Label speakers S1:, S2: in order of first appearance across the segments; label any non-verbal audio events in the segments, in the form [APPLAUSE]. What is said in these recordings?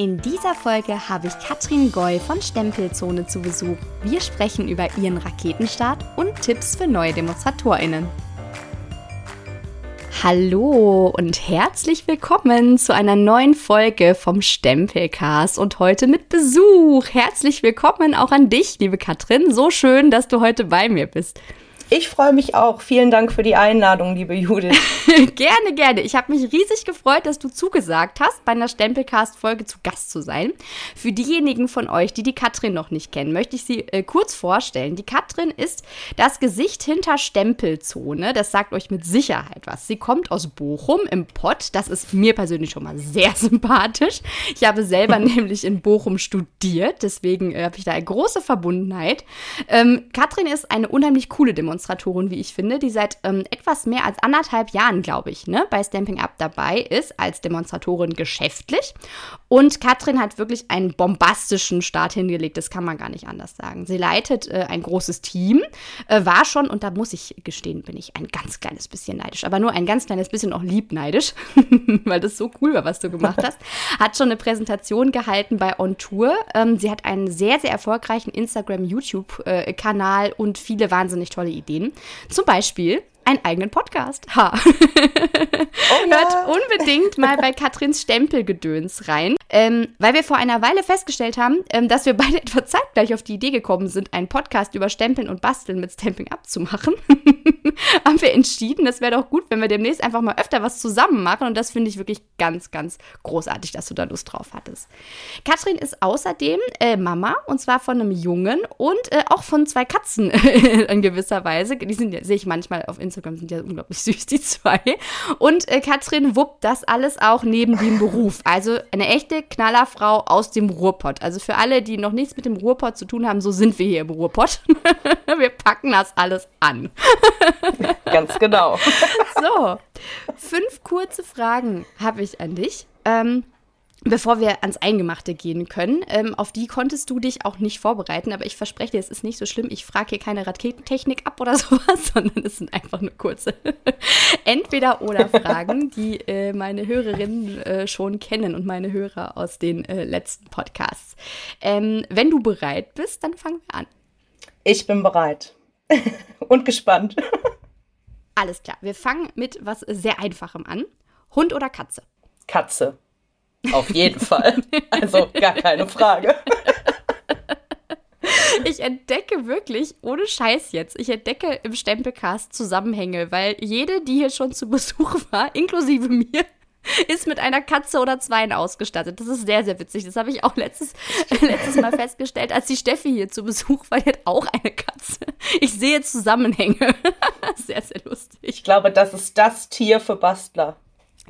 S1: In dieser Folge habe ich Katrin Goy von Stempelzone zu Besuch. Wir sprechen über ihren Raketenstart und Tipps für neue DemonstratorInnen. Hallo und herzlich willkommen zu einer neuen Folge vom Stempelcast und heute mit Besuch. Herzlich willkommen auch an dich, liebe Katrin. So schön, dass du heute bei mir bist.
S2: Ich freue mich auch. Vielen Dank für die Einladung, liebe Judith. [LAUGHS]
S1: gerne, gerne. Ich habe mich riesig gefreut, dass du zugesagt hast, bei einer Stempelcast-Folge zu Gast zu sein. Für diejenigen von euch, die die Katrin noch nicht kennen, möchte ich sie äh, kurz vorstellen. Die Katrin ist das Gesicht hinter Stempelzone. Das sagt euch mit Sicherheit was. Sie kommt aus Bochum im Pott. Das ist mir persönlich schon mal sehr [LAUGHS] sympathisch. Ich habe selber [LAUGHS] nämlich in Bochum studiert. Deswegen äh, habe ich da eine große Verbundenheit. Ähm, Katrin ist eine unheimlich coole Demonstration. Demonstratorin, wie ich finde, die seit ähm, etwas mehr als anderthalb Jahren, glaube ich, ne, bei Stamping Up dabei ist, als Demonstratorin geschäftlich. Und Katrin hat wirklich einen bombastischen Start hingelegt, das kann man gar nicht anders sagen. Sie leitet äh, ein großes Team, äh, war schon, und da muss ich gestehen, bin ich ein ganz kleines bisschen neidisch, aber nur ein ganz kleines bisschen auch lieb neidisch, [LAUGHS] weil das so cool war, was du gemacht hast. [LAUGHS] Hat schon eine Präsentation gehalten bei On Tour. Ähm, sie hat einen sehr, sehr erfolgreichen Instagram-YouTube-Kanal äh, und viele wahnsinnig tolle Ideen. Ideen. Zum Beispiel einen eigenen Podcast. Ha. Oh ja. Hört unbedingt mal bei Katrins Stempelgedöns rein. Ähm, weil wir vor einer Weile festgestellt haben, ähm, dass wir beide [LAUGHS] etwa zeitgleich auf die Idee gekommen sind, einen Podcast über Stempeln und Basteln mit Stamping abzumachen, [LAUGHS] haben wir entschieden, das wäre doch gut, wenn wir demnächst einfach mal öfter was zusammen machen. Und das finde ich wirklich ganz, ganz großartig, dass du da Lust drauf hattest. Katrin ist außerdem äh, Mama und zwar von einem Jungen und äh, auch von zwei Katzen [LAUGHS] in gewisser Weise. Die sind, sehe ich manchmal auf Instagram, sind ja unglaublich [LAUGHS] süß, die zwei. Und äh, Katrin wuppt das alles auch neben dem Beruf. Also eine echte Knallerfrau aus dem Ruhrpott. Also für alle, die noch nichts mit dem Ruhrpott zu tun haben, so sind wir hier im Ruhrpott. [LAUGHS] wir packen das alles an. [LAUGHS]
S2: Ganz genau.
S1: so, fünf kurze Fragen habe ich an dich. Ähm, Bevor wir ans Eingemachte gehen können, ähm, auf die konntest du dich auch nicht vorbereiten, aber ich verspreche dir, es ist nicht so schlimm. Ich frage hier keine Raketentechnik ab oder [LAUGHS] sowas, sondern es sind einfach nur kurze [LAUGHS] Entweder-Oder-Fragen, [LAUGHS] die äh, meine Hörerinnen äh, schon kennen und meine Hörer aus den äh, letzten Podcasts. Ähm, wenn du bereit bist, dann fangen wir an.
S2: Ich bin bereit und gespannt.
S1: Alles klar, wir fangen mit was sehr Einfachem an. Hund oder Katze?
S2: Katze. Auf jeden Fall. Also gar keine Frage. [LAUGHS]
S1: Ich entdecke wirklich, ohne Scheiß jetzt, ich entdecke im Stempelcast Zusammenhänge, weil jede, die hier schon zu Besuch war, inklusive mir, ist mit einer Katze oder zweien ausgestattet. Das ist sehr, sehr witzig. Das habe ich auch letztes, [LAUGHS] letztes Mal festgestellt, als die Steffi hier zu Besuch war. Die hat auch eine Katze. Ich sehe Zusammenhänge. [LAUGHS] Sehr, sehr lustig.
S2: Ich glaube, das ist das Tier für Bastler.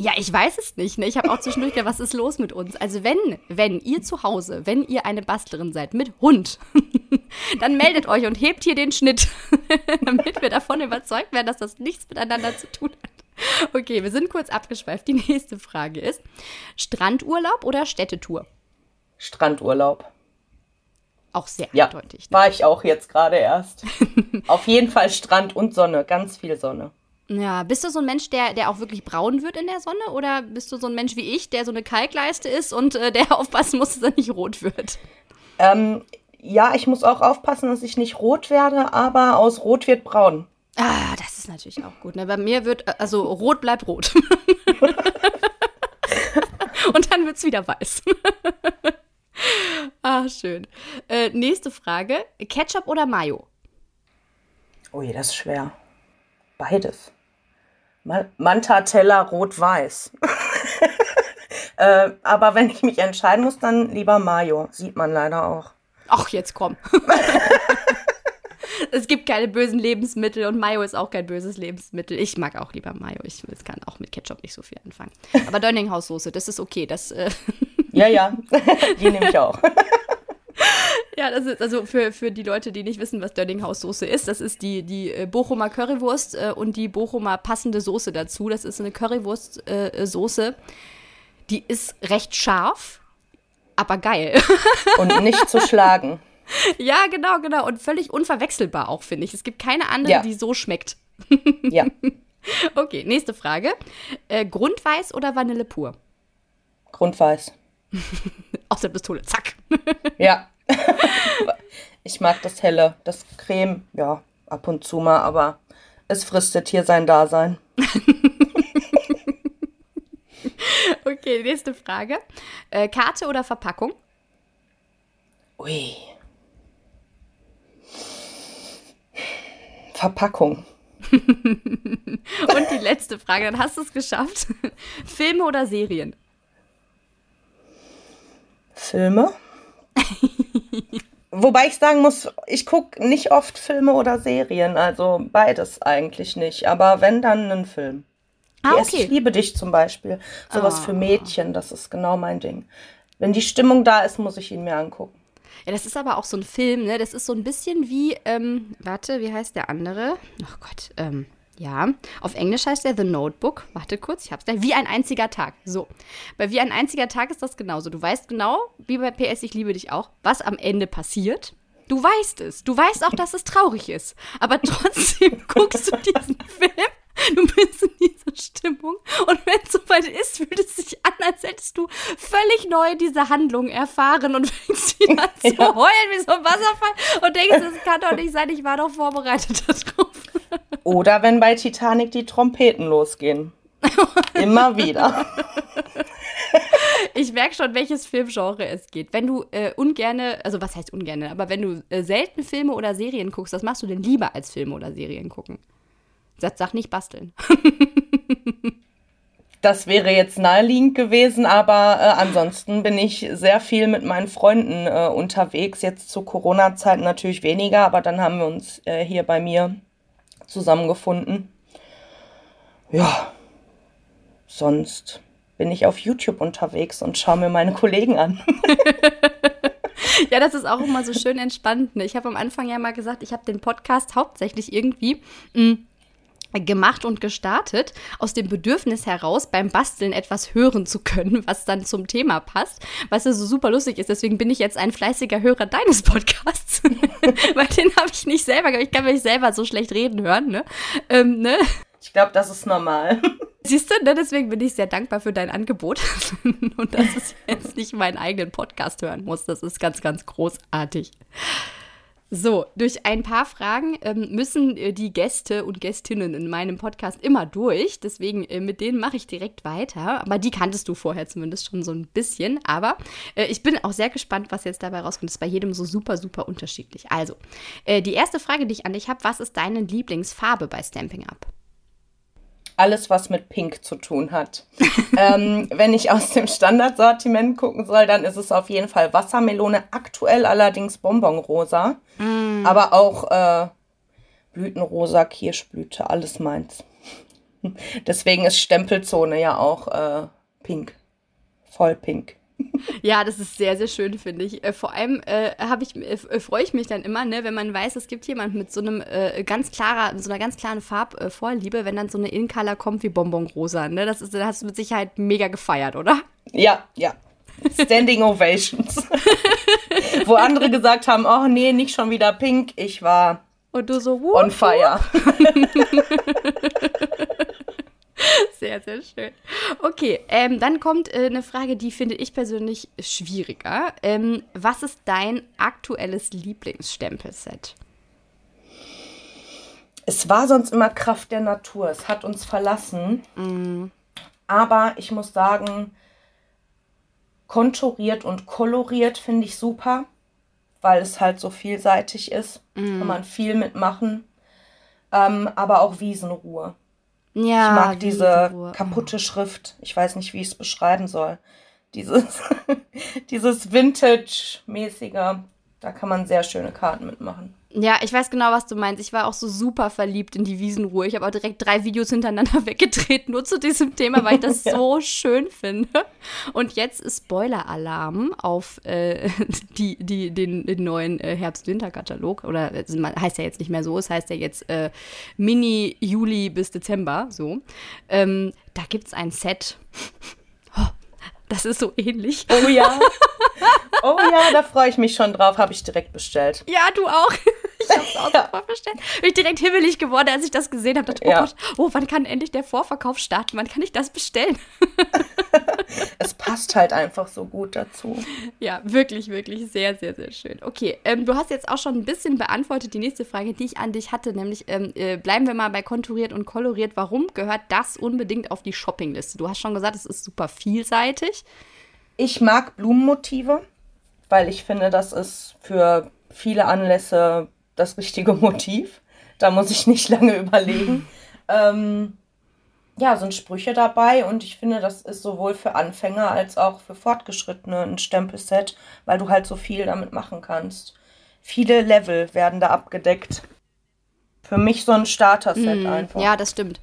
S1: Ja, ich weiß es nicht. Ne? Ich habe auch zwischendurch gedacht, was ist los mit uns? Also wenn, wenn ihr zu Hause, wenn ihr eine Bastlerin seid mit Hund, [LAUGHS] dann meldet euch und hebt hier den Schnitt, [LAUGHS] damit wir davon überzeugt werden, dass das nichts miteinander zu tun hat. Okay, wir sind kurz abgeschweift. Die nächste Frage ist, Strandurlaub oder Städtetour?
S2: Strandurlaub.
S1: Auch sehr
S2: ja,
S1: eindeutig.
S2: Ne? War ich auch jetzt gerade erst. [LAUGHS] Auf jeden Fall Strand und Sonne, ganz viel Sonne.
S1: Ja, bist du so ein Mensch, der, der auch wirklich braun wird in der Sonne? Oder bist du so ein Mensch wie ich, der so eine Kalkleiste ist und äh, der [LAUGHS] aufpassen muss, dass er nicht rot wird?
S2: Ähm, ja, ich muss auch aufpassen, dass ich nicht rot werde, aber aus rot wird braun.
S1: Ah, das ist natürlich auch gut. Ne? Bei mir wird, äh, also rot bleibt rot. [LAUGHS] und dann wird es wieder weiß. [LAUGHS] ah, schön. Äh, nächste Frage: Ketchup oder Mayo?
S2: Ui, das ist schwer. Beides. Mantateller rot-weiß. [LAUGHS] äh, aber wenn ich mich entscheiden muss, dann lieber Mayo. Sieht man leider auch.
S1: Ach, jetzt komm. [LAUGHS] es gibt keine bösen Lebensmittel und Mayo ist auch kein böses Lebensmittel. Ich mag auch lieber Mayo. Ich kann auch mit Ketchup nicht so viel anfangen. Aber Dönninghaus-Soße, das ist okay. Das, äh
S2: ja, ja, [LAUGHS] die nehme ich auch.
S1: Ja, das ist also für, für die Leute, die nicht wissen, was Dönninghaus-Soße ist, das ist die, die äh, Bochumer Currywurst äh, und die Bochumer passende Soße dazu. Das ist eine Currywurst-Soße. Äh, die ist recht scharf, aber geil. [LAUGHS]
S2: Und nicht zu schlagen.
S1: Ja, genau, genau. Und völlig unverwechselbar auch, finde ich. Es gibt keine andere, ja. die so schmeckt. [LAUGHS]
S2: Ja. [LAUGHS]
S1: Okay, nächste Frage. Äh, Grundweiß oder Vanille pur?
S2: Grundweiß.
S1: Aus der Pistole, zack.
S2: Ja. [LAUGHS] ich mag das Helle, das Creme, ja, ab und zu mal, aber es fristet hier sein Dasein. [LAUGHS]
S1: okay, nächste Frage. Äh, Karte oder Verpackung?
S2: Ui. Verpackung. [LAUGHS]
S1: Und die letzte Frage, dann hast du es geschafft. Filme oder Serien?
S2: Filme. Wobei ich sagen muss, ich gucke nicht oft Filme oder Serien, also beides eigentlich nicht. Aber wenn, dann einen Film.
S1: Ah, okay.
S2: Ich liebe dich zum Beispiel. Sowas
S1: Ah.
S2: für Mädchen, das ist genau mein Ding. Wenn die Stimmung da ist, muss ich ihn mir angucken.
S1: Ja, das ist aber auch so ein Film, ne? Das ist so ein bisschen wie, ähm, warte, wie heißt der andere? Oh Gott, ähm, ja. Auf Englisch heißt der The Notebook. Warte kurz, ich hab's gleich. Wie ein einziger Tag. So. Bei Wie ein einziger Tag ist das genauso. Du weißt genau, wie bei PS Ich liebe dich auch, was am Ende passiert. Du weißt es. Du weißt auch, dass es traurig ist. Aber [LAUGHS] trotzdem guckst du diesen Film. [LAUGHS] Du bist in dieser Stimmung. Und wenn es soweit ist, fühlt es sich an, als hättest du völlig neu diese Handlung erfahren und [LAUGHS] fängst wieder an zu
S2: Ja.
S1: heulen wie so ein Wasserfall und denkst, das kann doch nicht sein, ich war doch vorbereitet [LAUGHS] darauf.
S2: Oder wenn bei Titanic die Trompeten losgehen. Immer wieder.
S1: Ich merke schon, welches Filmgenre es geht. Wenn du äh, ungerne, also was heißt ungerne, aber wenn du äh, selten Filme oder Serien guckst, was machst du denn lieber als Filme oder Serien gucken? Sag, sag nicht basteln. [LAUGHS]
S2: Das wäre jetzt naheliegend gewesen, aber äh, ansonsten bin ich sehr viel mit meinen Freunden äh, unterwegs. Jetzt zu Corona-Zeiten natürlich weniger, aber dann haben wir uns äh, hier bei mir zusammengefunden. Ja, sonst bin ich auf YouTube unterwegs und schaue mir meine Kollegen an. [LAUGHS]
S1: Ja, das ist auch immer so schön entspannt. Ne? Ich habe am Anfang ja mal gesagt, ich habe den Podcast hauptsächlich irgendwie mh, gemacht und gestartet, aus dem Bedürfnis heraus, beim Basteln etwas hören zu können, [LAUGHS] was dann zum Thema passt, was ja so super lustig ist. Deswegen bin ich jetzt ein fleißiger Hörer deines Podcasts, [LAUGHS] weil den habe ich nicht selber, ich kann mich selber so schlecht reden hören, ne? Ähm, ne?
S2: Ich glaube, das ist normal. [LAUGHS]
S1: Siehst du, ne? deswegen bin ich sehr dankbar für dein Angebot und dass ich jetzt nicht meinen eigenen Podcast hören muss. Das ist ganz, ganz großartig. So, durch ein paar Fragen ähm, müssen äh, die Gäste und Gästinnen in meinem Podcast immer durch. Deswegen, äh, mit denen mache ich direkt weiter. Aber die kanntest du vorher zumindest schon so ein bisschen. Aber äh, ich bin auch sehr gespannt, was jetzt dabei rauskommt. Das ist bei jedem so super, super unterschiedlich. Also, äh, die erste Frage, die ich an dich habe, was ist deine Lieblingsfarbe bei Stamping Up?
S2: Alles, was mit Pink zu tun hat. [LAUGHS] ähm, wenn ich aus dem Standardsortiment gucken soll, dann ist es auf jeden Fall Wassermelone, aktuell allerdings Bonbonrosa, aber auch äh, Blütenrosa, Kirschblüte, alles meins. [LAUGHS] Deswegen ist Stempelzone ja auch äh, pink. Voll pink.
S1: Ja, das ist sehr, sehr schön, finde ich. Äh, vor allem äh, ich, äh, freue ich mich dann immer, ne, wenn man weiß, es gibt jemanden mit so einem äh, ganz klarer, so einer ganz klaren Farbvorliebe, wenn dann so eine In-Color kommt wie Bonbonrosa, ne? Das ist, da hast du mit Sicherheit mega gefeiert, oder?
S2: Ja, ja. Standing Ovations. [LAUGHS] Wo andere gesagt haben, oh nee, nicht schon wieder pink. Ich war
S1: Und du so,
S2: on fire. [LAUGHS] [LAUGHS]
S1: Sehr, sehr schön. Okay, ähm, dann kommt äh, eine Frage, die finde ich persönlich schwieriger. Ähm, was ist dein aktuelles Lieblingsstempelset?
S2: Es war sonst immer Kraft der Natur. Es hat uns verlassen. Aber ich muss sagen, konturiert und koloriert finde ich super, weil es halt so vielseitig ist. Kann man viel mitmachen. Ähm, aber auch Wiesenruhe.
S1: Ja,
S2: Ich mag diese
S1: Wiesenruhe.
S2: kaputte Schrift. Ich weiß nicht, wie ich es beschreiben soll. Dieses, [LAUGHS] dieses Vintage-mäßige. Da kann man sehr schöne Karten mitmachen.
S1: Ja, ich weiß genau, was du meinst. Ich war auch so super verliebt in die Wiesenruhe. Ich habe auch direkt drei Videos hintereinander [LAUGHS] weggedreht, nur zu diesem Thema, weil ich das [LAUGHS]
S2: Ja.
S1: so schön finde. Und jetzt ist Spoiler-Alarm auf äh, [LAUGHS] die, die, den, den neuen äh, Herbst-Winter-Katalog. Oder es man- heißt ja jetzt nicht mehr so, es heißt ja jetzt äh, Mini Juli bis Dezember. So. Ähm, da gibt es ein Set. Das ist so ähnlich.
S2: Oh ja. [LAUGHS] Oh ja, da freue ich mich schon drauf. Habe ich direkt bestellt.
S1: Ja, du auch. Ich habe es auch [LAUGHS] ja. sofort bestellt. Bin ich direkt himmelig geworden, als ich das gesehen habe. Dachte, oh ja. Gott, oh, wann kann endlich der Vorverkauf starten? Wann kann ich das bestellen? [LAUGHS]
S2: es passt halt einfach so gut dazu.
S1: Ja, wirklich, wirklich sehr, sehr, sehr schön. Okay, ähm, du hast jetzt auch schon ein bisschen beantwortet die nächste Frage, die ich an dich hatte, nämlich ähm, äh, bleiben wir mal bei konturiert und koloriert. Warum gehört das unbedingt auf die Shoppingliste? Du hast schon gesagt, es ist super vielseitig.
S2: Ich mag Blumenmotive, weil ich finde, das ist für viele Anlässe das richtige Motiv. Da muss ich nicht lange überlegen. [LAUGHS] ähm, ja, sind Sprüche dabei und ich finde, das ist sowohl für Anfänger als auch für Fortgeschrittene ein Stempelset, weil du halt so viel damit machen kannst. Viele Level werden da abgedeckt. Für mich so ein Starter-Set mm, einfach.
S1: Ja, das stimmt.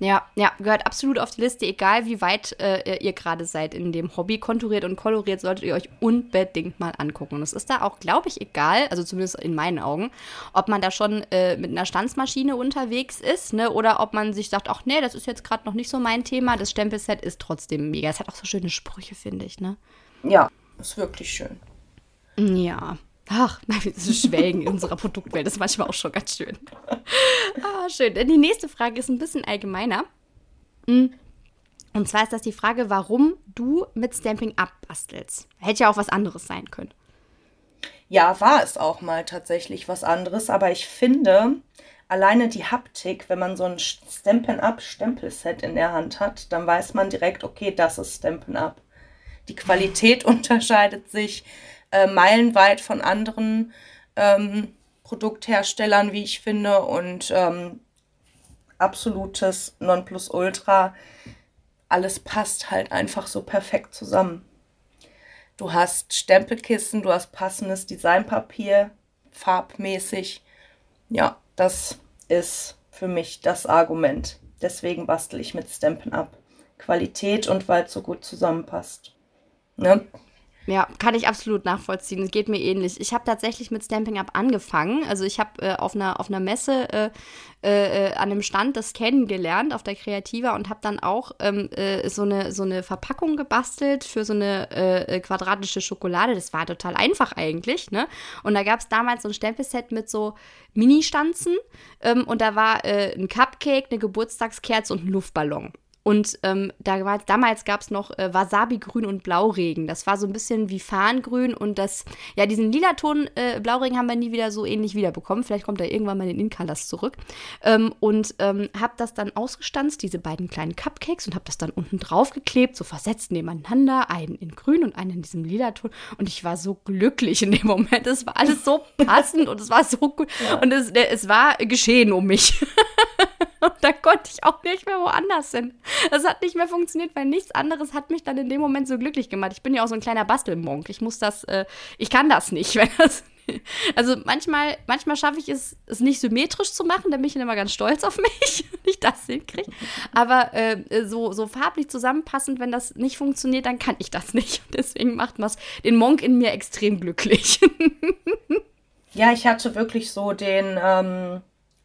S1: Ja, ja, gehört absolut auf die Liste, egal wie weit äh, ihr gerade seid in dem Hobby. Konturiert und koloriert solltet ihr euch unbedingt mal angucken. Und es ist da auch, glaube ich, egal, also zumindest in meinen Augen, ob man da schon äh, mit einer Stanzmaschine unterwegs ist, ne, oder ob man sich sagt, ach nee, das ist jetzt gerade noch nicht so mein Thema. Das Stempelset ist trotzdem mega. Es hat auch so schöne Sprüche, finde ich, ne?
S2: Ja, ist wirklich schön.
S1: Ja. Ach, so Schwelgen in unserer Produktwelt ist manchmal auch schon ganz schön. Ah, schön. Die nächste Frage ist ein bisschen allgemeiner. Hm. Und zwar ist das die Frage, warum du mit Stamping abbastelst. Hätte ja auch was anderes sein können.
S2: Ja, war es auch mal tatsächlich was anderes, aber ich finde, alleine die Haptik, wenn man so ein Stampin' Up Stempelset in der Hand hat, dann weiß man direkt, okay, das ist Stampin' Up. Die Qualität [LAUGHS] unterscheidet sich äh, meilenweit von anderen ähm, Produktherstellern, wie ich finde, und ähm, absolutes Nonplusultra. Alles passt halt einfach so perfekt zusammen. Du hast Stempelkissen, du hast passendes Designpapier, farbmäßig. Ja, das ist für mich das Argument. Deswegen bastel ich mit Stampen ab. Qualität und weil es so gut zusammenpasst. Ne?
S1: Ja, kann ich absolut nachvollziehen. Es geht mir ähnlich. Ich habe tatsächlich mit Stamping Up angefangen. Also ich habe äh, auf, einer, auf einer Messe äh, äh, an einem Stand das kennengelernt, auf der Kreativa, und habe dann auch ähm, äh, so, eine, so eine Verpackung gebastelt für so eine äh, äh, quadratische Schokolade. Das war total einfach eigentlich. Ne? Und da gab es damals so ein Stempelset mit so Mini-Stanzen. Ähm, und da war ein Cupcake, eine Geburtstagskerze und ein Luftballon. Und ähm, da war, damals gab es noch äh, Wasabi-Grün und Blauregen. Das war so ein bisschen wie Farngrün und das, ja, diesen lila Ton äh, Blauregen haben wir nie wieder so ähnlich wiederbekommen. Vielleicht kommt da irgendwann mal in Incolors zurück. Ähm, und ähm, habe das dann ausgestanzt, diese beiden kleinen Cupcakes, und habe das dann unten drauf geklebt, so versetzt nebeneinander, einen in grün und einen in diesem lila Ton. Und ich war so glücklich in dem Moment. Es war alles so passend und es war so gut. Ja. Und es, es war geschehen um mich. [LAUGHS] Und da konnte ich auch nicht mehr woanders hin. Das hat nicht mehr funktioniert, weil nichts anderes hat mich dann in dem Moment so glücklich gemacht. Ich bin ja auch so ein kleiner Bastelmonk. Ich muss das, äh, ich kann das nicht. [LAUGHS] Wenn das, also manchmal, manchmal schaffe ich es, es nicht symmetrisch zu machen, da bin ich immer ganz stolz auf [LAUGHS] mich, wenn ich das hinkriege. Aber äh, so, so farblich zusammenpassend, wenn das nicht funktioniert, dann kann ich das nicht. Deswegen macht was den Monk in mir extrem glücklich. [LAUGHS]
S2: ja, ich hatte wirklich so den, ähm,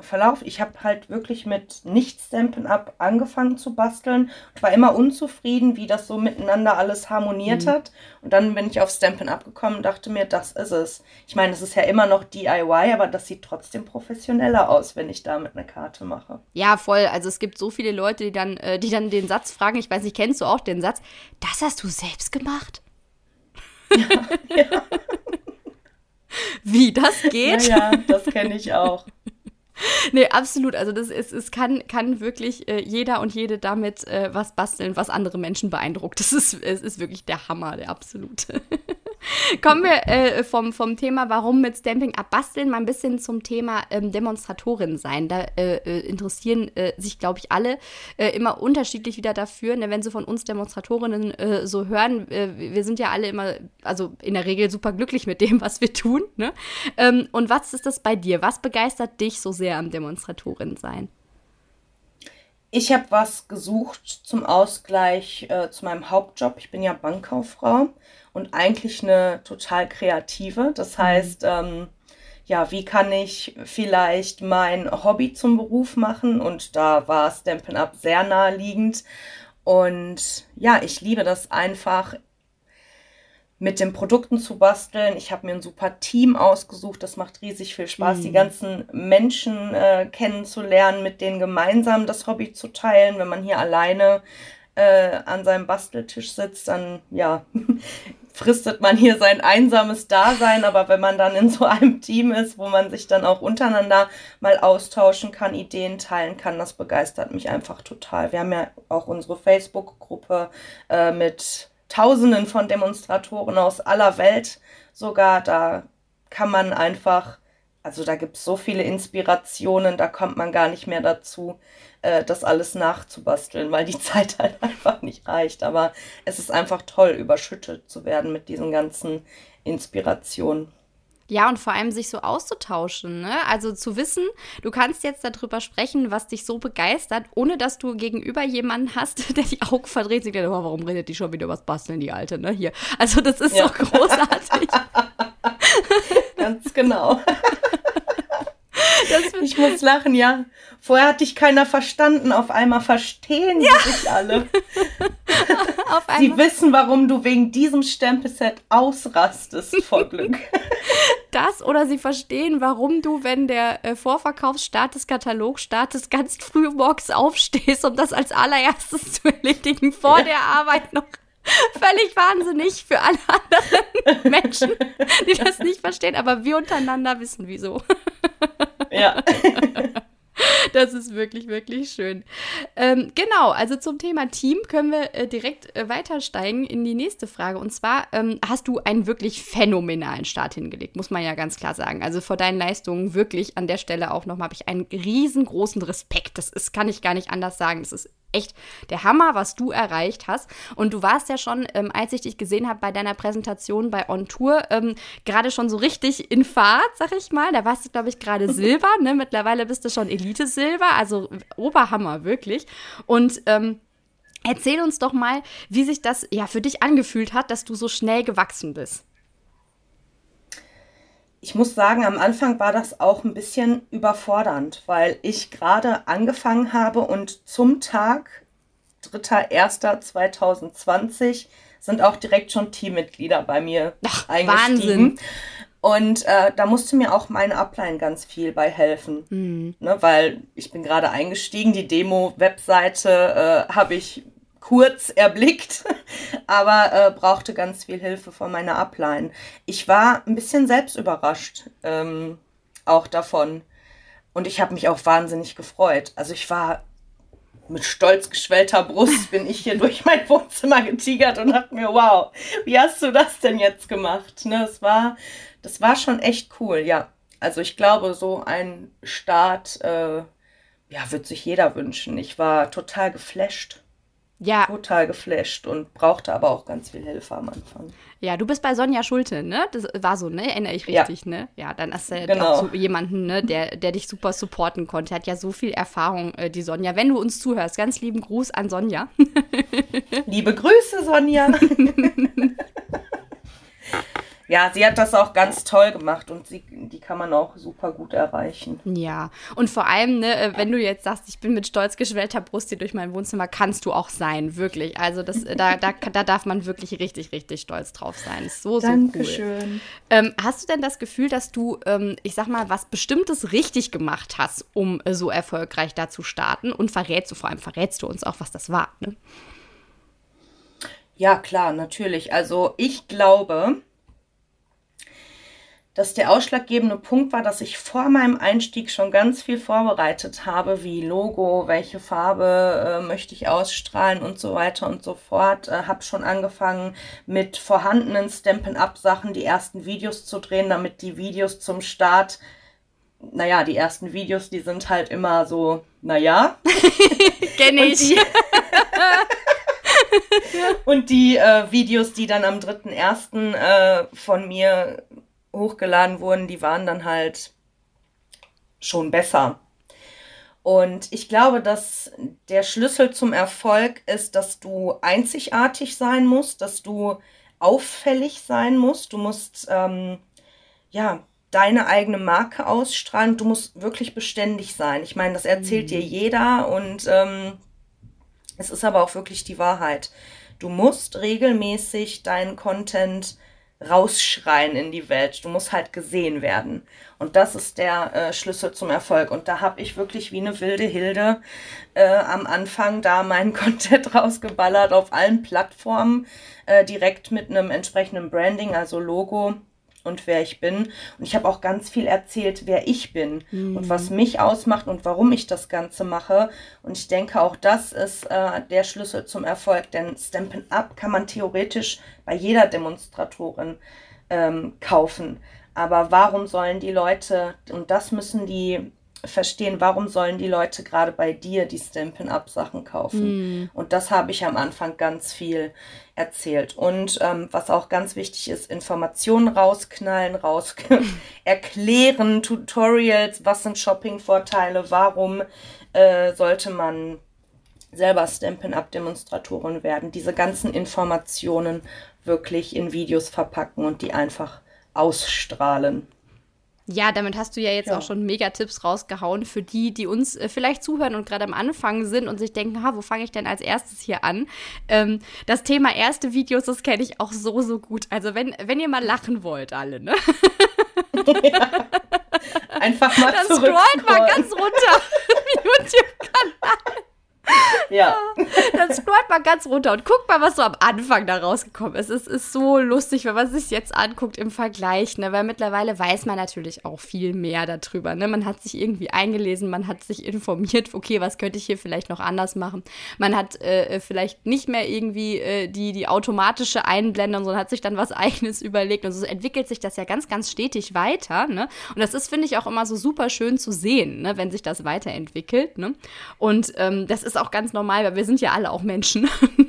S2: Verlauf. Ich habe halt wirklich mit Nicht-Stampen Up angefangen zu basteln und war immer unzufrieden, wie das so miteinander alles harmoniert mhm. hat. Und dann bin ich auf Stampin' Up gekommen und dachte mir, das ist es. Ich meine, es ist ja immer noch DIY, aber das sieht trotzdem professioneller aus, wenn ich damit eine Karte mache.
S1: Ja, voll. Also es gibt so viele Leute, die dann, äh, die dann den Satz fragen, ich weiß nicht, kennst du auch den Satz, das hast du selbst gemacht? [LAUGHS] Ja, ja. [LAUGHS] Wie das geht?
S2: Ja, ja das kenne ich auch. [LAUGHS] [LAUGHS]
S1: nee, absolut. Also das ist, es kann, kann wirklich äh, jeder und jede damit äh, was basteln, was andere Menschen beeindruckt. Das ist, es ist wirklich der Hammer, der absolute. [LAUGHS] Kommen wir äh, vom, vom Thema, warum mit Stamping abbasteln, mal ein bisschen zum Thema ähm, Demonstratorin sein. Da äh, äh interessieren äh, sich, glaube ich, alle immer unterschiedlich wieder dafür. Ne? Wenn sie von uns Demonstratorinnen so hören, wir sind ja alle immer, also in der Regel super glücklich mit dem, was wir tun. Ne? Ähm, und was ist das bei dir? Was begeistert dich so sehr am Demonstratorin sein?
S2: Ich habe was gesucht zum Ausgleich äh, zu meinem Hauptjob. Ich bin ja Bankkauffrau und eigentlich eine total kreative. Das mhm. heißt, ähm, ja, wie kann ich vielleicht mein Hobby zum Beruf machen? Und da war Stampin' Up sehr naheliegend. Und ja, ich liebe das einfach, mit den Produkten zu basteln. Ich habe mir ein super Team ausgesucht. Das macht riesig viel Spaß, mhm. die ganzen Menschen äh, kennenzulernen, mit denen gemeinsam das Hobby zu teilen. Wenn man hier alleine äh, an seinem Basteltisch sitzt, dann ja, [LAUGHS] fristet man hier sein einsames Dasein, aber wenn man dann in so einem Team ist, wo man sich dann auch untereinander mal austauschen kann, Ideen teilen kann, das begeistert mich einfach total. Wir haben ja auch unsere Facebook-Gruppe äh, mit Tausenden von Demonstratoren aus aller Welt sogar. Da kann man einfach, also da gibt es so viele Inspirationen, da kommt man gar nicht mehr dazu, äh, das alles nachzubasteln, weil die [LAUGHS] Zeit halt einfach nicht reicht. Aber es ist einfach toll, überschüttet zu werden mit diesen ganzen Inspirationen.
S1: Ja, und vor allem sich so auszutauschen. Ne? Also zu wissen, du kannst jetzt darüber sprechen, was dich so begeistert, ohne dass du gegenüber jemanden hast, [LAUGHS] der die Augen verdreht und denkt, oh, warum redet die schon wieder was Basteln, die Alte, ne? Hier. Also das ist ja. so großartig. [LAUGHS]
S2: Ganz genau. [LAUGHS] ich muss lachen, ja. Vorher hat dich keiner verstanden, auf einmal verstehen ja. sich alle. [LAUGHS] Sie wissen, warum du wegen diesem Stempelset ausrastest vor [LAUGHS] Glück.
S1: Das oder sie verstehen, warum du, wenn der äh, Vorverkaufsstart des Katalogs startest, ganz früh morgens aufstehst, um das als allererstes zu erledigen, vor ja. der Arbeit noch [LAUGHS] völlig wahnsinnig für alle anderen [LAUGHS] Menschen, die das nicht verstehen, aber wir untereinander wissen wieso. [LAUGHS]
S2: Ja.
S1: Das ist wirklich, wirklich schön. Ähm, genau, also zum Thema Team können wir äh, direkt äh, weitersteigen in die nächste Frage. Und zwar ähm, hast du einen wirklich phänomenalen Start hingelegt, muss man ja ganz klar sagen. Also vor deinen Leistungen wirklich an der Stelle auch nochmal habe ich einen riesengroßen Respekt. Das ist, kann ich gar nicht anders sagen. Das ist echt der Hammer, was du erreicht hast. Und du warst ja schon, ähm, als ich dich gesehen habe bei deiner Präsentation bei On Tour, ähm, gerade schon so richtig in Fahrt, sag ich mal. Da warst du, glaube ich, gerade [LAUGHS] Silber. Ne? Mittlerweile bist du schon Elite-Silber, also Oberhammer, wirklich. Und ähm, erzähl uns doch mal, wie sich das ja für dich angefühlt hat, dass du so schnell gewachsen bist
S2: ich muss sagen, am Anfang war das auch ein bisschen überfordernd, weil ich gerade angefangen habe und zum Tag 3.1.2020 sind auch direkt schon Teammitglieder bei mir Ach, eingestiegen. Wahnsinn. Und äh, da musste mir auch meine Upline ganz viel bei helfen. Mhm. Ne, weil ich bin gerade eingestiegen, die Demo-Webseite äh, habe ich kurz [LAUGHS] erblickt, aber äh, brauchte ganz viel Hilfe von meiner Upline. Ich war ein bisschen selbst überrascht ähm, auch davon. Und ich habe mich auch wahnsinnig gefreut. Also ich war mit stolz geschwellter Brust bin ich hier [LAUGHS] durch mein Wohnzimmer getigert und dachte mir, wow, wie hast du das denn jetzt gemacht? Ne, das war, das war schon echt cool, ja. Also ich glaube, so ein Start, äh, ja, wird sich jeder wünschen. Ich war total geflasht ja. total geflasht und brauchte aber auch ganz viel Hilfe am Anfang.
S1: Ja, du bist bei Sonja Schulte, ne? Das war so, ne? Erinnere ich richtig, ja. ne? Ja, dann hast du genau. auch so jemanden, ne, der, der dich super supporten konnte. Hat ja so viel Erfahrung, äh, die Sonja. Wenn du uns zuhörst, ganz lieben Gruß an Sonja. [LAUGHS]
S2: Liebe Grüße, Sonja. [LAUGHS] Ja, sie hat das auch ganz toll gemacht und sie, die kann man auch super gut erreichen.
S1: Ja, und vor allem, ne, äh, wenn du jetzt sagst, ich bin mit stolz geschwellter Brust hier durch mein Wohnzimmer, kannst du auch sein, wirklich. Also das, äh, da, da, da darf man wirklich richtig, richtig stolz drauf sein. Ist so, so Dankeschön. cool. Ähm, hast du denn das Gefühl, dass du, ähm, ich sag mal, was Bestimmtes richtig gemacht hast, um äh, so erfolgreich da zu starten? Und verrätst du, vor allem verrätst du uns auch, was das war, ne?
S2: Ja, klar, natürlich. Also ich glaube, dass der ausschlaggebende Punkt war, dass ich vor meinem Einstieg schon ganz viel vorbereitet habe, wie Logo, welche Farbe äh, möchte ich ausstrahlen und so weiter und so fort. Äh, habe schon angefangen mit vorhandenen Stampin'-Up-Sachen die ersten Videos zu drehen, damit die Videos zum Start, naja, die ersten Videos, die sind halt immer so, naja. [LAUGHS]
S1: Kenn ich. [LAUGHS]
S2: Und die, äh, Videos, die dann am 3.1. Äh, von mir hochgeladen wurden, die waren dann halt schon besser. Und ich glaube, dass der Schlüssel zum Erfolg ist, dass du einzigartig sein musst, dass du auffällig sein musst. Du musst ähm, ja deine eigene Marke ausstrahlen. Du musst wirklich beständig sein. Ich meine, das erzählt mhm. dir jeder und ähm, es ist aber auch wirklich die Wahrheit. Du musst regelmäßig deinen Content rausschreien in die Welt. Du musst halt gesehen werden. Und das ist der äh, Schlüssel zum Erfolg. Und da habe ich wirklich wie eine wilde Hilde äh, am Anfang da meinen [LAUGHS] Content rausgeballert auf allen Plattformen, äh, direkt mit einem entsprechenden Branding, also Logo und wer ich bin. Und ich habe auch ganz viel erzählt, wer ich bin mhm. und was mich ausmacht und warum ich das Ganze mache. Und ich denke, auch das ist äh, der Schlüssel zum Erfolg, denn Stampin' Up kann man theoretisch bei jeder Demonstratorin ähm, kaufen. Aber warum sollen die Leute, und das müssen die verstehen, warum sollen die Leute gerade bei dir die Stampin' Up Sachen kaufen. Mm. Und das habe ich am Anfang ganz viel erzählt. Und ähm, was auch ganz wichtig ist, Informationen rausknallen, [LAUGHS] raus erklären, Tutorials, was sind Shopping-Vorteile, warum äh, sollte man selber Stampin' Up Demonstratorin werden. Diese ganzen Informationen wirklich in Videos verpacken und die einfach ausstrahlen.
S1: Ja, damit hast du ja jetzt ja. auch schon mega Tipps rausgehauen für die, die uns äh, vielleicht zuhören und gerade am Anfang sind und sich denken, ha, wo fange ich denn als erstes hier an? Ähm, das Thema erste Videos, das kenne ich auch so, so gut. Also wenn, wenn ihr mal lachen wollt, alle, ne? [LAUGHS]
S2: Ja. Einfach mal Dann scrollt
S1: mal ganz runter [LAUGHS] YouTube-Kanal.
S2: Ja.
S1: Dann scrollt mal ganz runter und guckt mal, was so am Anfang da rausgekommen ist. Es ist so lustig, wenn man sich jetzt anguckt im Vergleich, ne? weil mittlerweile weiß man natürlich auch viel mehr darüber. Ne? Man hat sich irgendwie eingelesen, man hat sich informiert, okay, was könnte ich hier vielleicht noch anders machen. Man hat äh, vielleicht nicht mehr irgendwie äh, die, die automatische Einblendung, sondern hat sich dann was [LAUGHS] Eigenes überlegt. Und so entwickelt sich das ja ganz, ganz stetig weiter. Ne? Und das ist, finde ich, auch immer so super schön zu sehen, ne? wenn sich das weiterentwickelt. Ne? Und ähm, das ist ist auch ganz normal, weil wir sind ja alle auch Menschen. [LAUGHS]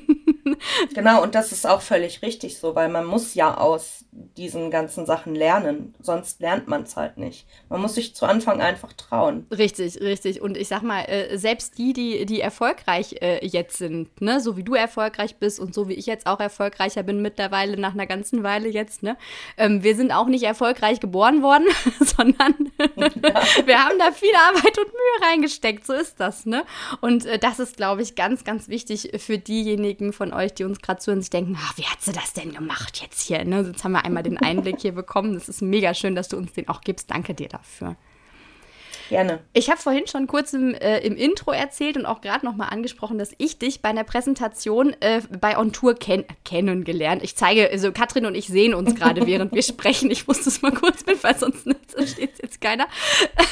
S2: genau, und das ist auch völlig richtig so, weil man muss ja aus diesen ganzen Sachen lernen. Sonst lernt man es halt nicht. Man muss sich zu Anfang einfach trauen.
S1: Richtig, richtig. Und ich sag mal, äh, selbst die, die, die erfolgreich äh, jetzt sind, ne, so wie du erfolgreich bist und so wie ich jetzt auch erfolgreicher bin mittlerweile nach einer ganzen Weile jetzt, ne, ähm, wir sind auch nicht erfolgreich geboren worden, [LAUGHS] sondern [LAUGHS] wir haben da viel Arbeit und Mühe reingesteckt. So ist das, ne? Und äh, das ist, glaube ich, ganz, ganz wichtig für diejenigen von euch, die uns gerade zuhören sich denken, ach, wie hat sie das denn gemacht jetzt hier, ne? Jetzt haben wir einmal den Einblick hier bekommen. Das ist mega schön, dass du uns den auch gibst. Danke dir dafür.
S2: Gerne.
S1: Ich habe vorhin schon kurz im, äh, im Intro erzählt und auch gerade nochmal angesprochen, dass ich dich bei einer Präsentation äh, bei On Tour ken kennengelernt. Ich zeige, also Katrin und ich sehen uns gerade, [LAUGHS] während wir sprechen. Ich muss das mal kurz mit, weil sonst [LAUGHS] versteht jetzt keiner.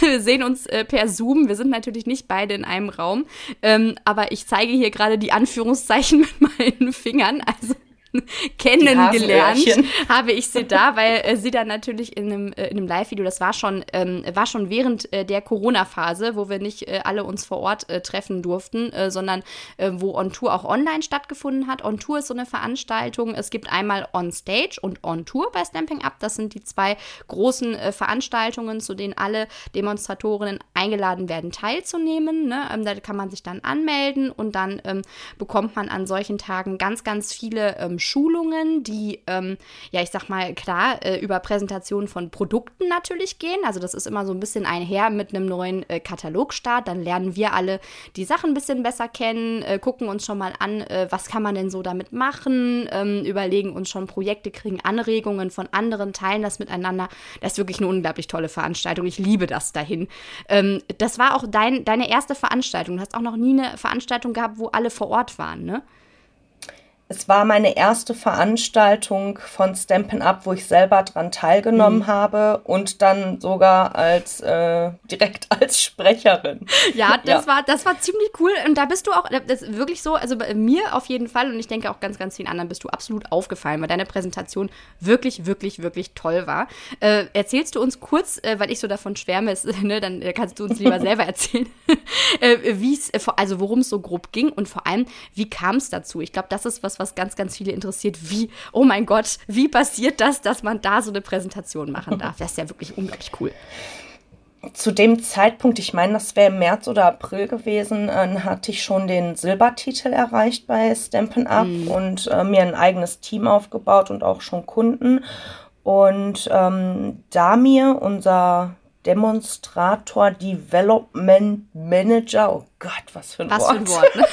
S1: Wir sehen uns äh, per Zoom. Wir sind natürlich nicht beide in einem Raum. Ähm, aber ich zeige hier gerade die Anführungszeichen [LAUGHS] mit meinen Fingern. Also [LAUGHS] kennengelernt [LAUGHS] habe ich sie da, weil äh, sie dann natürlich in einem, äh, in einem Live-Video, das war schon, ähm, war schon während äh, der Corona-Phase, wo wir nicht äh, alle uns vor Ort äh, treffen durften, äh, sondern wo On Tour auch online stattgefunden hat. On Tour ist so eine Veranstaltung. Es gibt einmal On Stage und On Tour bei Stamping Up. Das sind die zwei großen Veranstaltungen, zu denen alle Demonstratorinnen eingeladen werden, teilzunehmen. Ne? Ähm, da kann man sich dann anmelden und dann ähm, bekommt man an solchen Tagen ganz, ganz viele ähm, Schulungen, die, ähm, ja, ich sag mal, klar, äh, über Präsentationen von Produkten natürlich gehen. Also das ist immer so ein bisschen einher mit einem neuen äh, Katalogstart. Dann lernen wir alle die Sachen ein bisschen besser kennen, äh, gucken uns schon mal an, äh, was kann man denn so damit machen, ähm, überlegen uns schon Projekte, kriegen Anregungen von anderen, teilen das miteinander. Das ist wirklich eine unglaublich tolle Veranstaltung. Ich liebe das dahin. Ähm, das war auch dein, deine erste Veranstaltung. Du hast auch noch nie eine Veranstaltung gehabt, wo alle vor Ort waren, ne?
S2: Es war meine erste Veranstaltung von Stampin' Up, wo ich selber dran teilgenommen mhm. habe und dann sogar als äh, direkt [LAUGHS] als Sprecherin.
S1: Ja, das ja. war das war ziemlich cool und da bist du auch das ist wirklich so, also bei mir auf jeden Fall und ich denke auch ganz ganz vielen anderen bist du absolut aufgefallen, weil deine Präsentation wirklich wirklich wirklich toll war. Äh, erzählst du uns kurz, äh, weil ich so davon schwärme, ist, [LAUGHS] ne, dann äh, kannst du uns lieber [LAUGHS] selber erzählen, äh, wie es also worum es so grob ging und vor allem wie kam es dazu? Ich glaube, das ist was was was ganz, ganz viele interessiert. Wie, oh mein Gott, wie passiert das, dass man da so eine Präsentation machen darf? Das ist ja wirklich unglaublich cool.
S2: Zu dem Zeitpunkt, ich meine, das wäre im März oder April gewesen, äh, hatte ich schon den Silbertitel erreicht bei Stampin' Up mm. und äh, mir ein eigenes Team aufgebaut und auch schon Kunden. Und ähm, Damir, unser Demonstrator Development Manager. Oh Gott, was für ein
S1: was
S2: Wort.
S1: für ein Wort. Ne?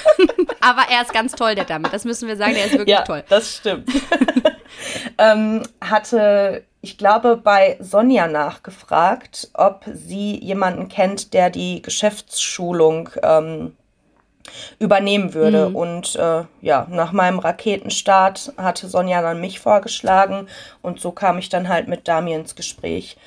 S1: [LAUGHS] Aber er ist ganz toll, der damit. Das müssen wir sagen, der ist wirklich
S2: ja,
S1: toll.
S2: Das stimmt. [LAUGHS] ähm, hatte, ich glaube, bei Sonja nachgefragt, ob sie jemanden kennt, der die Geschäftsschulung ähm, übernehmen würde. Mhm. Und äh, ja, nach meinem Raketenstart hatte Sonja dann mich vorgeschlagen und so kam ich dann halt mit Dami ins Gespräch.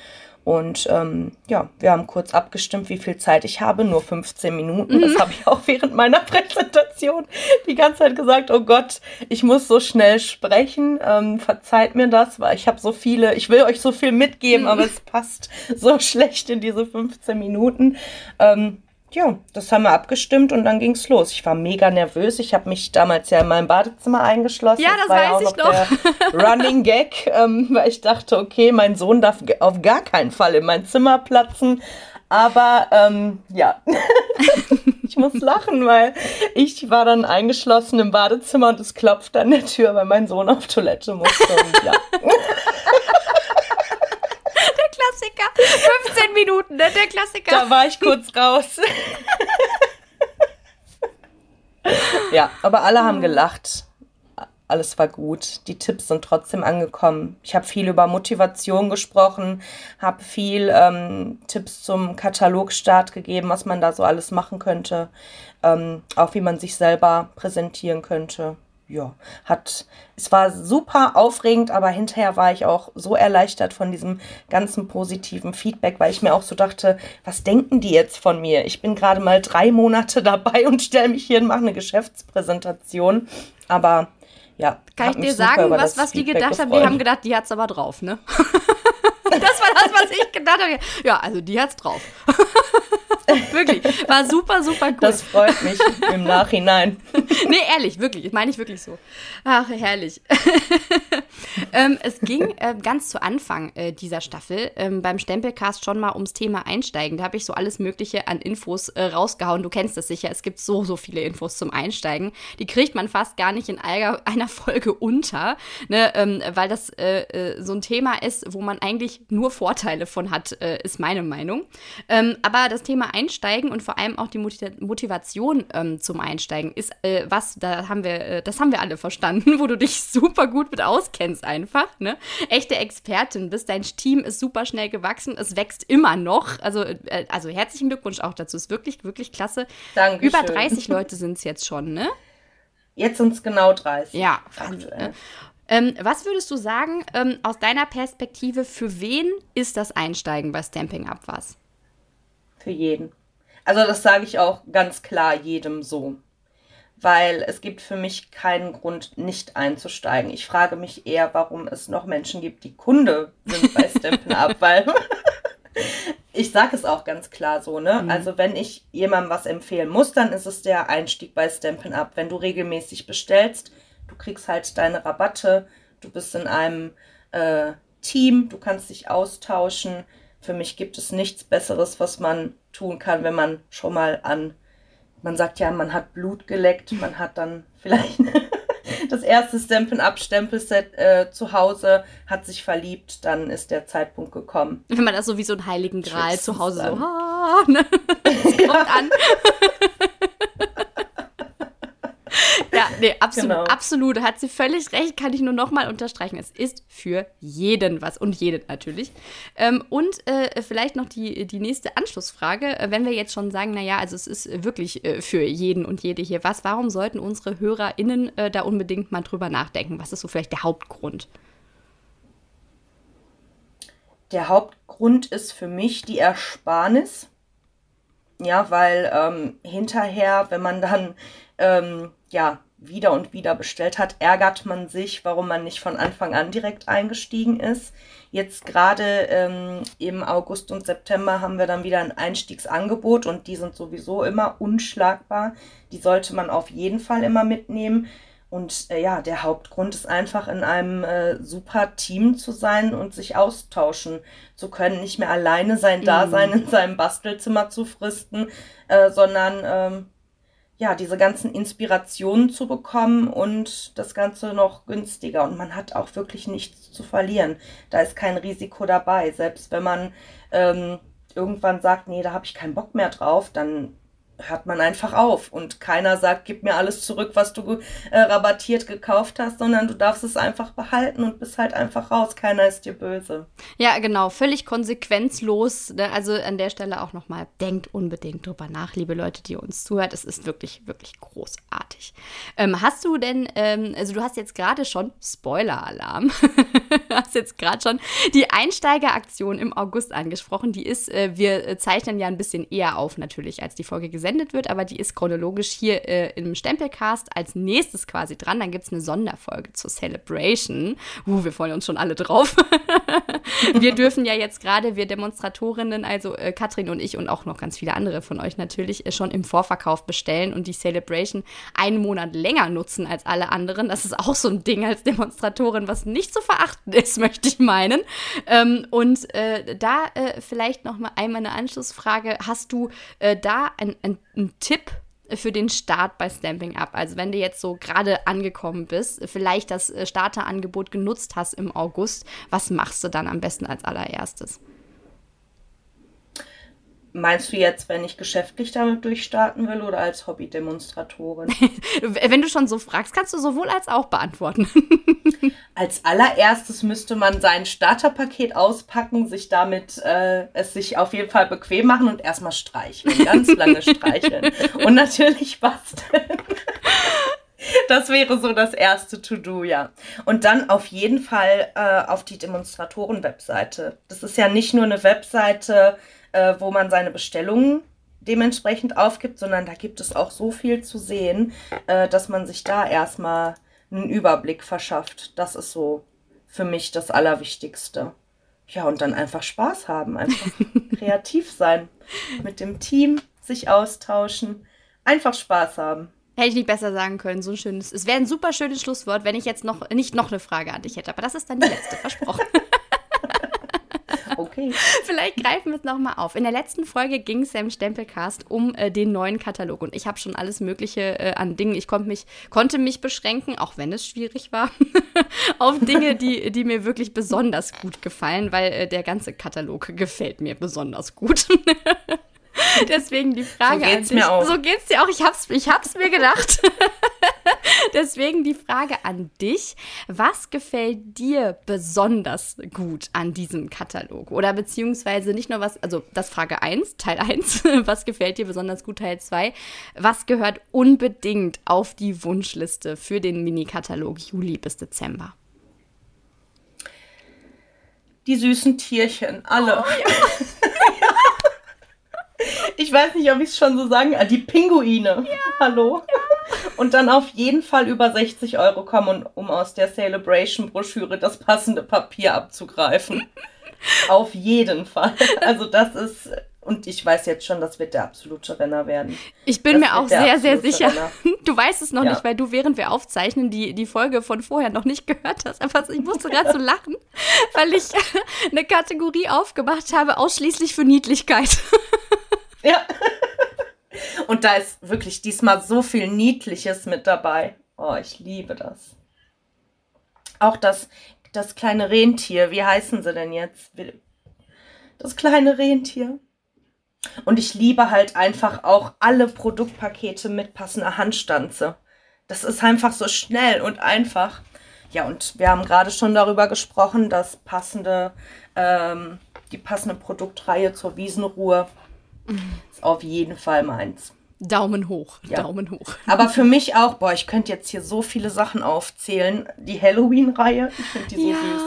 S2: Und ähm, ja, wir haben kurz abgestimmt, wie viel Zeit ich habe. Nur 15 Minuten. Mhm. Das [LAUGHS] habe ich auch während meiner Präsentation die ganze Zeit gesagt. Oh Gott, ich muss so schnell sprechen. Ähm, verzeiht mir das, weil ich habe so viele, ich will euch so viel mitgeben, mhm. aber es passt so [LAUGHS] schlecht in diese 15 Minuten. Ähm, ja, das haben wir abgestimmt und dann ging's los. Ich war mega nervös. Ich habe mich damals ja in meinem Badezimmer eingeschlossen.
S1: Ja, das, das weiß ja ich noch. [LAUGHS]
S2: Running Gag, ähm, weil ich dachte, okay, mein Sohn darf auf gar keinen Fall in mein Zimmer platzen. Aber ähm, ja, [LAUGHS] ich muss lachen, weil ich war dann eingeschlossen im Badezimmer und es klopft an der Tür, weil mein Sohn auf Toilette musste. Und ja. [LAUGHS]
S1: Klassiker. 15 Minuten, ne? der Klassiker.
S2: Da war ich kurz raus. ja, aber alle haben gelacht. Alles war gut. Die Tipps sind trotzdem angekommen. Ich habe viel über Motivation gesprochen, habe viel ähm, Tipps zum Katalogstart gegeben, was man da so alles machen könnte. Ähm, auch wie man sich selber präsentieren könnte ja, hat, es war super aufregend, aber hinterher war ich auch so erleichtert von diesem ganzen positiven Feedback, weil ich mir auch so dachte, was denken die jetzt von mir? Ich bin gerade mal drei Monate [LAUGHS] dabei und stelle mich hier und mache eine Geschäftspräsentation, aber ja.
S1: Kann ich dir sagen, was, was die gedacht haben? Die haben gedacht, die hat's aber drauf, ne? [LAUGHS] [LAUGHS] das war das, was ich gedacht habe. Ja, also die hat's drauf. [LAUGHS] wirklich. War super, super cool.
S2: Das freut mich im Nachhinein. [LAUGHS]
S1: nee, ehrlich, wirklich. Meine ich wirklich so. Ach, herrlich. ähm, es ging äh, ganz zu Anfang äh, dieser Staffel ähm, beim Stempelcast schon mal ums Thema Einsteigen. Da habe ich so alles Mögliche an Infos äh, rausgehauen. Du kennst das sicher. Es gibt so, so viele Infos zum Einsteigen. Die kriegt man fast gar nicht in einer Folge unter, ne? ähm, weil das äh, äh, so ein Thema ist, wo man eigentlich nur Vorteile von hat, äh, ist meine Meinung. Ähm, aber das Thema Einsteigen und vor allem auch die Motivation ähm, zum Einsteigen ist äh, was, da haben wir, äh, das haben wir alle verstanden, [LAUGHS] wo du dich super gut mit auskennst einfach, ne? Echte Expertin bist, dein Team ist super schnell gewachsen, es wächst immer noch, also, äh, also herzlichen Glückwunsch auch dazu, ist wirklich, wirklich klasse.
S2: Dankeschön.
S1: Über 30 Leute sind es jetzt schon, ne?
S2: Jetzt sind es genau 30.
S1: Ja, Wahnsinn. Ähm, was würdest du sagen, ähm, aus deiner Perspektive, für wen ist das Einsteigen bei Stamping Up was?
S2: Für jeden. Also das sage ich auch ganz klar jedem so. Weil es gibt für mich keinen Grund, nicht einzusteigen. Ich frage mich eher, warum es noch Menschen gibt, die Kunde sind bei [LAUGHS] Stampin' Up, weil [LAUGHS] ich sage es auch ganz klar so, ne? Mhm. Also wenn ich jemandem was empfehlen muss, dann ist es der Einstieg bei Stampin' Up. Wenn du regelmäßig bestellst, du kriegst halt deine Rabatte, du bist in einem äh, Team, du kannst dich austauschen, für mich gibt es nichts Besseres, was man tun kann, wenn man schon mal an, man sagt ja, man hat Blut geleckt, man hat dann [LAUGHS] vielleicht [LAUGHS] das erste Stempel-Up-Stempelset äh, zu Hause, hat sich verliebt, dann ist der Zeitpunkt gekommen.
S1: Wenn man das so wie so einen heiligen Gral zu Hause so, ah, [LAUGHS] ne? kommt an. Nee, absolut, genau. absolut. Hat sie völlig recht, kann ich nur nochmal unterstreichen. Es ist für jeden was und jeden natürlich. Ähm, und äh, vielleicht noch die, die nächste Anschlussfrage. Äh, wenn wir jetzt schon sagen, naja, also es ist wirklich äh, für jeden und jede hier was, warum sollten unsere HörerInnen äh, da unbedingt mal drüber nachdenken? Was ist so vielleicht der Hauptgrund?
S2: Der Hauptgrund ist für mich die Ersparnis. Ja, weil ähm, hinterher, wenn man dann ähm, ja, wieder und wieder bestellt hat, ärgert man sich, warum man nicht von Anfang an direkt eingestiegen ist. Jetzt gerade ähm, im August und September haben wir dann wieder ein Einstiegsangebot und die sind sowieso immer unschlagbar. Die sollte man auf jeden Fall immer mitnehmen. Und äh, ja, der Hauptgrund ist einfach in einem äh, super Team zu sein und sich austauschen zu können, nicht mehr alleine sein Dasein mhm. in seinem Bastelzimmer zu fristen, äh, sondern ähm, ja, diese ganzen Inspirationen zu bekommen und das Ganze noch günstiger. Und man hat auch wirklich nichts zu verlieren. Da ist kein Risiko dabei. Selbst wenn man ähm, irgendwann sagt, nee, da habe ich keinen Bock mehr drauf, dann hört man einfach auf und keiner sagt, gib mir alles zurück, was du äh, rabattiert gekauft hast, sondern du darfst es einfach behalten und bist halt einfach raus. Keiner ist dir böse.
S1: Ja, genau, völlig konsequenzlos. Ne? Also an der Stelle auch nochmal, denkt unbedingt drüber nach, liebe Leute, die uns zuhört. Es ist wirklich, wirklich großartig. Ähm, hast du denn, ähm, also du hast jetzt gerade schon, Spoiler-Alarm, [LAUGHS] hast jetzt gerade schon die Einsteigeraktion im August angesprochen. Die ist, äh, wir zeichnen ja ein bisschen eher auf natürlich, als die Folge gesendet gesendet wird, aber die ist chronologisch hier äh, im Stempelcast als nächstes quasi dran. Dann gibt es eine Sonderfolge zur Celebration. Uh, wir freuen uns schon alle drauf. [LAUGHS] wir dürfen ja jetzt gerade, wir Demonstratorinnen, also äh, Katrin und ich und auch noch ganz viele andere von euch natürlich, äh, schon im Vorverkauf bestellen und die Celebration einen Monat länger nutzen als alle anderen. Das ist auch so ein Ding als Demonstratorin, was nicht zu verachten ist, [LAUGHS] möchte ich meinen. Ähm, und äh, da äh, vielleicht noch mal einmal eine Anschlussfrage. Hast du äh, da ein, ein ein, Tipp für den Start bei Stamping Up? Also wenn du jetzt so gerade angekommen bist, vielleicht das äh, Starterangebot genutzt hast im August, was machst du dann am besten als allererstes?
S2: Meinst du jetzt, wenn ich geschäftlich damit durchstarten will oder als Hobbydemonstratorin? [LAUGHS]
S1: wenn du schon so fragst, kannst du sowohl als auch beantworten. [LAUGHS]
S2: als allererstes müsste man sein Starterpaket auspacken, sich damit äh, es sich auf jeden Fall bequem machen und erstmal streicheln, ganz lange streicheln [LAUGHS] und natürlich basteln. Das wäre so das erste To-Do, ja. Und dann auf jeden Fall äh, auf die Demonstratoren-Webseite. Das ist ja nicht nur eine Webseite, äh, wo man seine Bestellungen dementsprechend aufgibt, sondern da gibt es auch so viel zu sehen, äh, dass man sich da erstmal einen Überblick verschafft. Das ist so für mich das Allerwichtigste. Ja, und dann einfach Spaß haben, einfach [LAUGHS] kreativ sein, mit dem Team sich austauschen, einfach Spaß haben.
S1: Hätte ich nicht besser sagen können. So ein schönes. Es wäre ein super schönes Schlusswort, wenn ich jetzt noch nicht noch eine Frage an dich hätte. Aber das ist dann die letzte, versprochen. [LAUGHS]
S2: Okay. [LAUGHS]
S1: Vielleicht greifen wir es nochmal auf. In der letzten Folge ging es im Stempelcast um äh, den neuen Katalog und ich habe schon alles Mögliche äh, an Dingen. Ich mich, konnte mich beschränken, auch wenn es schwierig war, [LAUGHS] auf Dinge, die, die mir wirklich besonders gut gefallen, weil äh, der ganze Katalog [LAUGHS] gefällt mir besonders gut. [LAUGHS] Deswegen die Frage so geht's an dich. Mir auch. So geht's dir auch. Ich hab's, ich hab's mir gedacht. [LAUGHS] Deswegen die Frage an dich. Was gefällt dir besonders gut an diesem Katalog? Oder beziehungsweise nicht nur was, also das Frage 1, Teil 1. [LAUGHS] Was gefällt dir besonders gut, Teil 2? Was gehört unbedingt auf die Wunschliste für den Mini-Katalog Juli bis Dezember?
S2: Die süßen Tierchen, alle. Oh, ja. Ich weiß nicht, ob ich es schon so sagen Die Pinguine. Ja, Hallo. Ja. Und dann auf jeden Fall über 60 Euro kommen, um aus der Celebration-Broschüre das passende Papier abzugreifen. [LAUGHS] auf jeden Fall. Also das ist und ich weiß jetzt schon, das wird der absolute Renner werden.
S1: Ich bin das mir auch sehr, sehr sicher. Renner. [LAUGHS] Du weißt es noch ja. nicht, weil du, während wir aufzeichnen, die, die Folge von vorher noch nicht gehört hast. Aber ich musste gerade so lachen, weil ich [LAUGHS] eine Kategorie aufgemacht habe, ausschließlich für Niedlichkeit.
S2: Ja. [LAUGHS] Und da ist wirklich diesmal so viel Niedliches mit dabei. Oh, ich liebe das. Auch das, das kleine Rentier. Wie heißen sie denn jetzt? Das kleine Rentier. Und ich liebe halt einfach auch alle Produktpakete mit passender Handstanze. Das ist einfach so schnell und einfach. Ja, und wir haben gerade schon darüber gesprochen, dass passende, ähm, die passende Produktreihe zur Wiesenruhe ist auf jeden Fall meins.
S1: Daumen hoch, ja. Daumen hoch. [LAUGHS]
S2: Aber für mich auch, boah, ich könnte jetzt hier so viele Sachen aufzählen. Die Halloween-Reihe, ich finde die so ja. süß.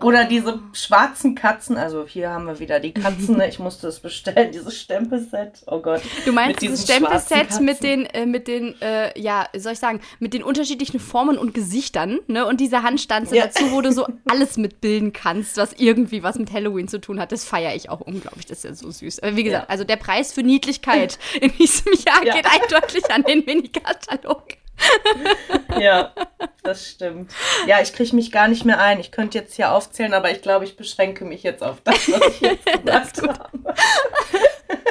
S2: Oder diese schwarzen Katzen, also hier haben wir wieder die Katzen, ne? ich musste es bestellen, dieses Stempelset. Oh Gott.
S1: Du meinst dieses Stempelset mit den, äh, mit den, äh, ja, soll ich sagen, mit den unterschiedlichen Formen und Gesichtern, ne? Und diese Handstanze ja. dazu, wo du so alles mitbilden kannst, was irgendwie was mit Halloween zu tun hat. Das feiere ich auch unglaublich. Das ist ja so süß. Aber wie gesagt, ja. also der Preis für Niedlichkeit in diesem Jahr geht eindeutig an den [LAUGHS] Minikatalog.
S2: Ja, das stimmt. Ja, ich kriege mich gar nicht mehr ein. Ich könnte jetzt hier aufzählen, aber ich glaube, ich beschränke mich jetzt auf das, was ich jetzt [LAUGHS] gesagt habe.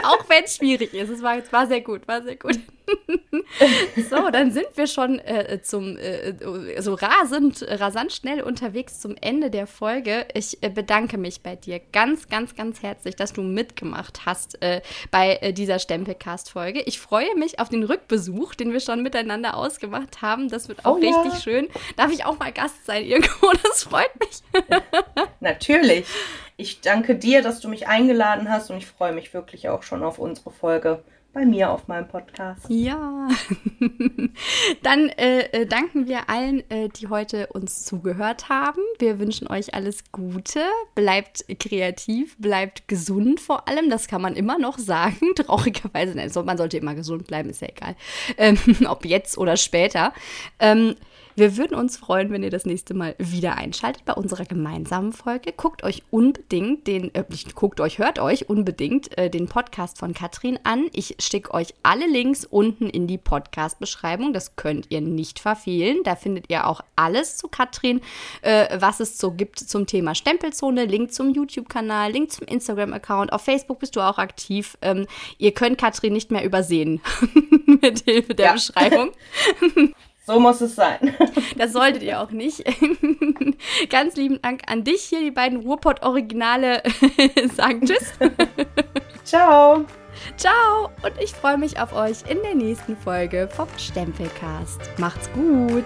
S1: Auch wenn es schwierig ist. Es war, war sehr gut, war sehr gut. [LAUGHS] so, dann sind wir schon äh, zum äh, so rasend, rasant schnell unterwegs zum Ende der Folge. Ich äh, bedanke mich bei dir ganz, ganz, ganz herzlich, dass du mitgemacht hast äh, bei äh, dieser Stempelcast-Folge. Ich freue mich auf den Rückbesuch, den wir schon miteinander ausgemacht haben. Das wird auch oh, richtig ja. schön. Darf ich auch mal Gast sein irgendwo? [LAUGHS] Das freut mich.
S2: Natürlich. Ich danke dir, dass du mich eingeladen hast und ich freue mich wirklich auch schon auf unsere Folge bei mir auf meinem Podcast.
S1: Ja. [LAUGHS] Dann äh, äh, danken wir allen, äh, die heute uns zugehört haben. Wir wünschen euch alles Gute. Bleibt kreativ, bleibt gesund vor allem. Das kann man immer noch sagen. [LAUGHS] Traurigerweise, nein, man sollte immer gesund bleiben, ist ja egal. Ähm, [LAUGHS] ob jetzt oder später. Ähm, wir würden uns freuen, wenn ihr das nächste Mal wieder einschaltet bei unserer gemeinsamen Folge. Guckt euch unbedingt den, äh, guckt euch, hört euch unbedingt äh, den Podcast von Katrin an. Ich schicke euch alle Links unten in die Podcast-Beschreibung. Das könnt ihr nicht verfehlen. Da findet ihr auch alles zu Katrin, äh, was es so gibt zum Thema Stempelzone. Link zum YouTube-Kanal, Link zum Instagram-Account. Auf Facebook bist du auch aktiv. Ähm, ihr könnt Katrin nicht mehr übersehen [LAUGHS] mit Hilfe der ja. Beschreibung. [LAUGHS]
S2: So muss es sein. [LAUGHS]
S1: Das solltet ihr auch nicht. [LAUGHS] Ganz lieben Dank an dich hier. Die beiden Ruhrpott-Originale [LAUGHS] sagen Tschüss.
S2: Ciao.
S1: Ciao. Und ich freue mich auf euch in der nächsten Folge vom Stempelcast. Macht's gut.